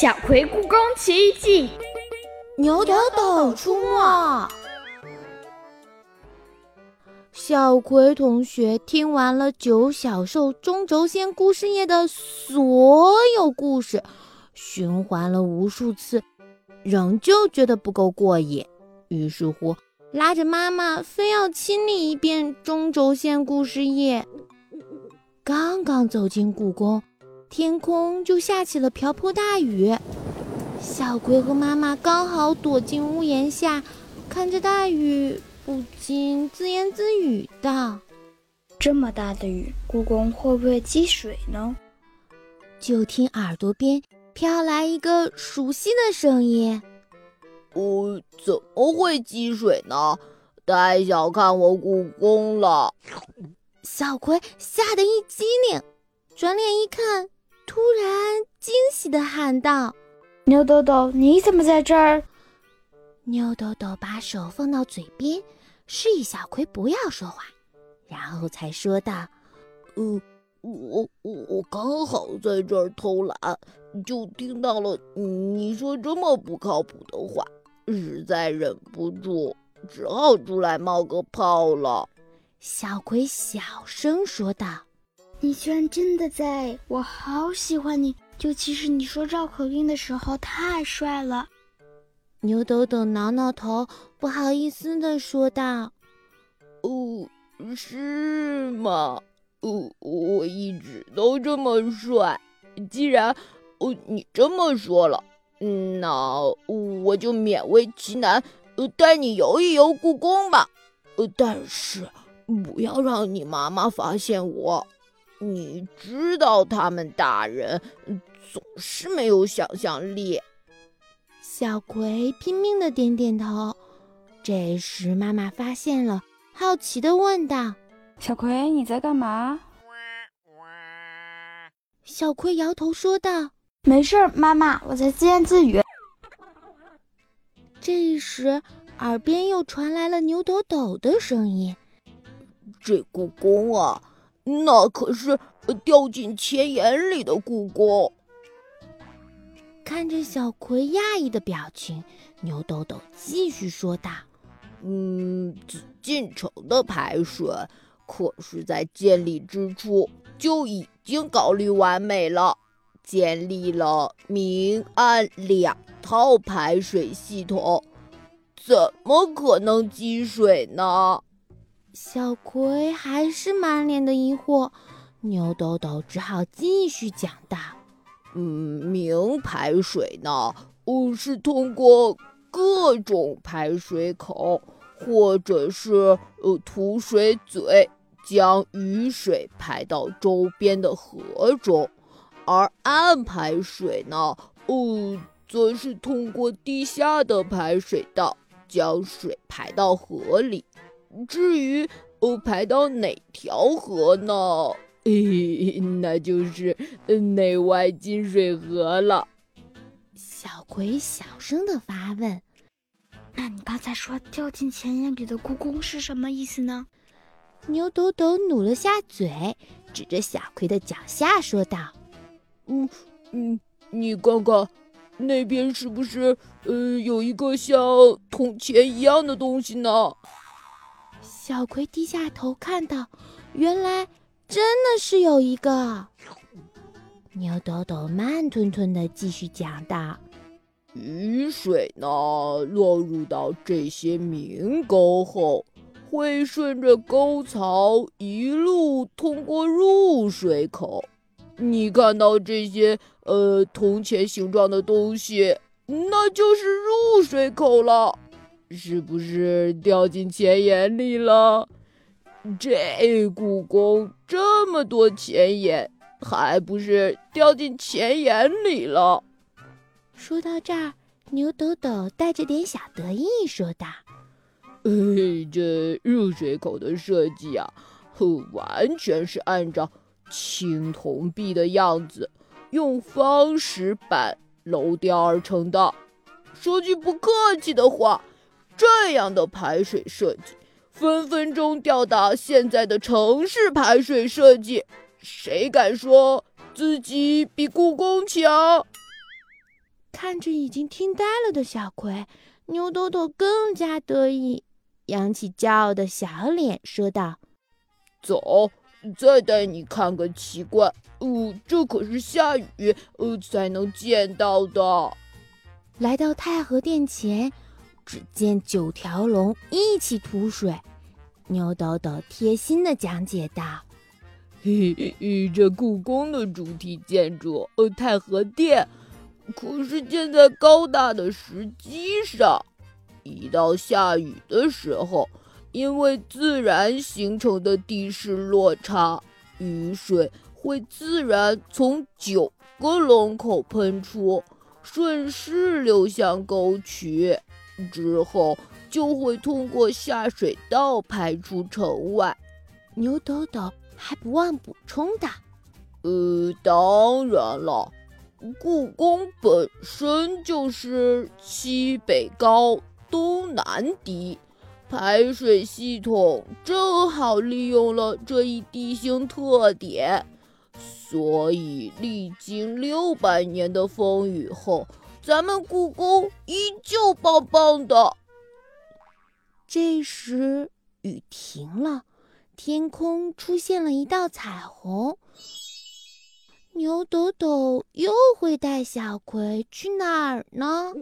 小葵故宫奇遇记》，牛头斗出没。小葵同学听完了九小兽中轴线故事页的所有故事，循环了无数次，仍旧觉得不够过瘾。于是乎，拉着妈妈非要亲历一遍中轴线故事页。刚刚走进故宫，天空就下起了瓢泼大雨。小葵和妈妈刚好躲进屋檐下，看着大雨，不禁自言自语道：“这么大的雨，故宫会不会积水呢？”就听耳朵边飘来一个熟悉的声音：“哦，怎么会积水呢？太小看我故宫了。”小葵吓得一激灵，转脸一看，突然惊喜地喊道：“牛豆豆，你怎么在这儿？”牛豆豆把手放到嘴边，示意小葵不要说话，然后才说道：“呃，我我刚好在这儿偷懒，就听到了你说这么不靠谱的话，实在忍不住，只好出来冒个泡了。”小葵小声说道：“你居然真的在！我好喜欢你，尤其是你说绕口令的时候，太帅了。”牛抖抖挠挠头，不好意思的说道：“哦，是吗？哦，我一直都这么帅。既然哦你这么说了，嗯那我就勉为其难，带你游一游故宫吧。呃，但是……”不要让你妈妈发现我，你知道他们大人总是没有想象力。小葵拼命的点点头。这时妈妈发现了，好奇的问道：“小葵，你在干嘛？”小葵摇头说道：“没事，妈妈，我在自言自语。”这时耳边又传来了牛抖抖的声音。这故宫啊，那可是掉进钱眼里的故宫。看着小葵讶异的表情，牛豆豆继续说道：“嗯，紫禁城的排水可是在建立之初就已经考虑完美了，建立了明暗两套排水系统，怎么可能积水呢？”小葵还是满脸的疑惑，牛豆豆只好继续讲道：“嗯，明排水呢，哦，是通过各种排水口，或者是呃吐水嘴，将雨水排到周边的河中；而暗排水呢，哦，则是通过地下的排水道，将水排到河里。”至于哦，排到哪条河呢？嘿，那就是内外金水河了。小葵小声的发问：“那你刚才说掉进钱眼里的故宫是什么意思呢？”牛抖抖努了下嘴，指着小葵的脚下说道：“嗯嗯，你看看，那边是不是呃有一个像铜钱一样的东西呢？”小葵低下头，看到，原来真的是有一个。牛抖抖慢吞吞的继续讲道：“雨水呢，落入到这些明沟后，会顺着沟槽一路通过入水口。你看到这些呃铜钱形状的东西，那就是入水口了。”是不是掉进钱眼里了？这故宫这么多钱眼，还不是掉进钱眼里了？说到这儿，牛抖抖带着点小得意说道：“嘿，这入水口的设计啊，完全是按照青铜币的样子，用方石板镂雕而成的。说句不客气的话。”这样的排水设计，分分钟吊打现在的城市排水设计。谁敢说自己比故宫强？看着已经听呆了的小葵，牛豆豆更加得意，扬起骄傲的小脸，说道：“走，再带你看个奇观。哦，这可是下雨呃才能见到的。”来到太和殿前，只见九条龙一起吐水。牛豆豆贴心的讲解道：“嘿嘿，这故宫的主题建筑，呃，太和殿，可是建在高大的石基上。一到下雨的时候，因为自然形成的地势落差，雨水会自然从九个龙口喷出，顺势流向沟渠，之后。”就会通过下水道排出城外。牛豆豆还不忘补充道：“呃，当然了，故宫本身就是西北高、东南低，排水系统正好利用了这一地形特点，所以历经六百年的风雨后，咱们故宫依旧棒棒的。”这时，雨停了，天空出现了一道彩虹。牛斗斗又会带小葵去哪儿呢？